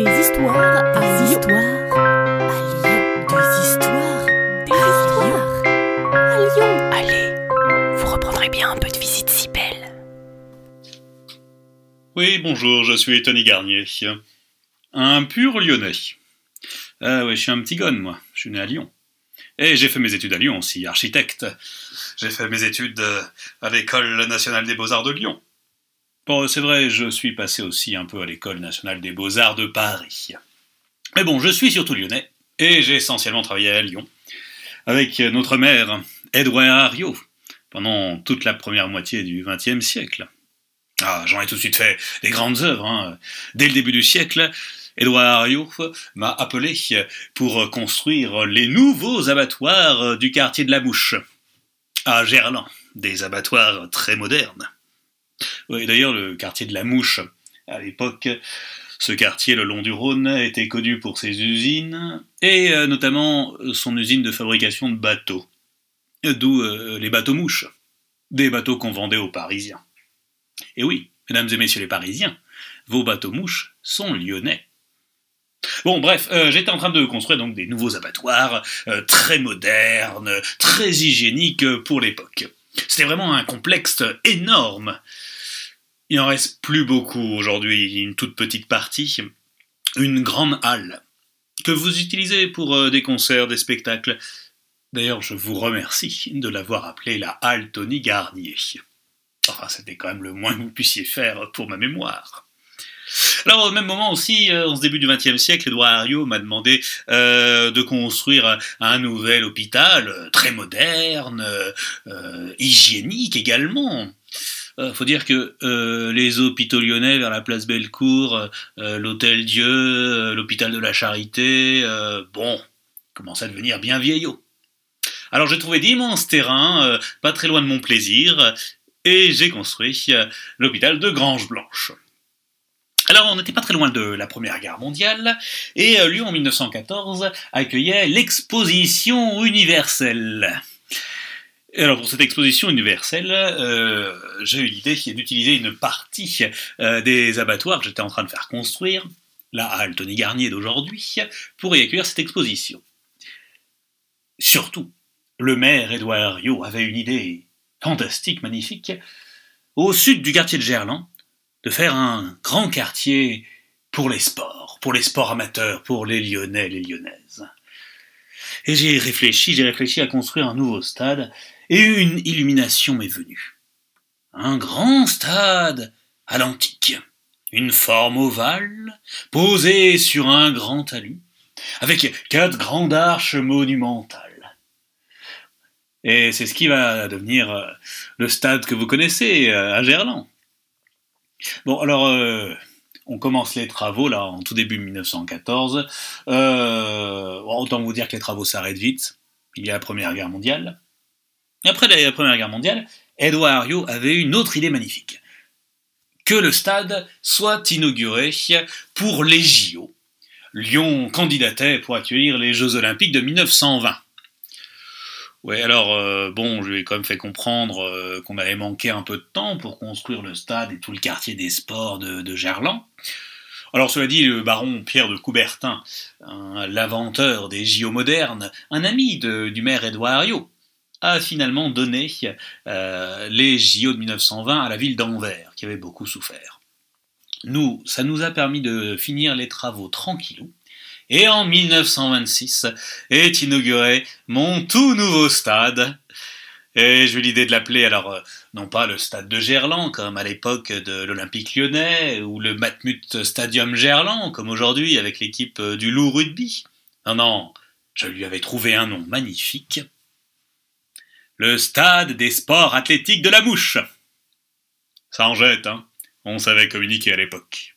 Des histoires des histoires à Lyon. Des histoires des histoires à Lyon. Allez, vous reprendrez bien un peu de visite si belle. Oui, bonjour, je suis Tony Garnier. Un pur lyonnais. Ah ouais, je suis un petit gonne, moi. Je suis né à Lyon. Et j'ai fait mes études à Lyon aussi, architecte. J'ai fait mes études euh, à l'École nationale des beaux-arts de Lyon. Bon, c'est vrai, je suis passé aussi un peu à l'École nationale des beaux-arts de Paris. Mais bon, je suis surtout lyonnais, et j'ai essentiellement travaillé à Lyon, avec notre maire, Edouard Ariot, pendant toute la première moitié du XXe siècle. Ah, j'en ai tout de suite fait des grandes œuvres. Hein. Dès le début du siècle, Édouard Ariot m'a appelé pour construire les nouveaux abattoirs du quartier de la Mouche, à Gerland, des abattoirs très modernes. Oui, d'ailleurs, le quartier de la Mouche, à l'époque, ce quartier le long du Rhône était connu pour ses usines, et euh, notamment son usine de fabrication de bateaux, d'où euh, les bateaux mouches, des bateaux qu'on vendait aux Parisiens. Et oui, mesdames et messieurs les Parisiens, vos bateaux mouches sont lyonnais. Bon, bref, euh, j'étais en train de construire donc des nouveaux abattoirs très modernes, très hygiéniques pour l'époque. C'était vraiment un complexe énorme. Il en reste plus beaucoup aujourd'hui, une toute petite partie, une grande halle que vous utilisez pour euh, des concerts, des spectacles. D'ailleurs, je vous remercie de l'avoir appelée la halle Tony Garnier. Enfin, c'était quand même le moins que vous puissiez faire pour ma mémoire. Alors au même moment aussi, euh, en ce début du XXe siècle, Edouard Herriot m'a demandé euh, de construire un nouvel hôpital, euh, très moderne, hygiénique également. Euh, faut dire que les hôpitaux lyonnais vers la place Bellecour, l'Hôtel Dieu, l'hôpital de la Charité, bon, commencent à devenir bien vieillots. Alors j'ai trouvé d'immenses terrains, pas très loin de mon plaisir, et j'ai construit l'hôpital de Grange Blanche. Alors, on n'était pas très loin de la Première Guerre mondiale, et euh, Lyon en 1914 accueillait l'exposition universelle. Et alors, pour cette exposition universelle, euh, j'ai eu l'idée d'utiliser une partie euh, des abattoirs que j'étais en train de faire construire, la halle Tony Garnier d'aujourd'hui, pour y accueillir cette exposition. Surtout, le maire Édouard Herriot avait une idée fantastique, magnifique, au sud du quartier de Gerland, de faire un grand quartier pour les sports, pour les sports amateurs, pour les Lyonnais, les Lyonnaises. Et j'ai réfléchi, j'ai réfléchi à construire un nouveau stade, et une illumination m'est venue. Un grand stade à l'antique, une forme ovale, posée sur un grand talus, avec quatre grandes arches monumentales. Et c'est ce qui va devenir euh, le stade que vous connaissez euh, à Gerland. Bon, alors, euh, on commence les travaux, là, en tout début 1914. Euh, autant vous dire que les travaux s'arrêtent vite. Il y a la Première Guerre mondiale. Après la Première Guerre mondiale, Edouard Herriot avait une autre idée magnifique. Que le stade soit inauguré pour les JO. Lyon candidatait pour accueillir les Jeux Olympiques de 1920. Ouais, alors, euh, bon, je lui ai quand même fait comprendre euh, qu'on avait manqué un peu de temps pour construire le stade et tout le quartier des sports de, Gerland. Alors, cela dit, le baron Pierre de Coubertin, l'inventeur des JO modernes, un ami du maire Édouard Herriot, a finalement donné euh, les JO de 1920 à la ville d'Anvers, qui avait beaucoup souffert. Nous, ça nous a permis de finir les travaux tranquillou, et en 1926 est inauguré mon tout nouveau stade. Et j'ai eu l'idée de l'appeler alors euh, non pas le stade de Gerland comme à l'époque de l'Olympique lyonnais ou le Matmut Stadium Gerland comme aujourd'hui avec l'équipe euh, du Loup Rugby. Non, non, je lui avais trouvé un nom magnifique. Le stade des sports athlétiques de la mouche. Ça en jette, hein. On savait communiquer à l'époque.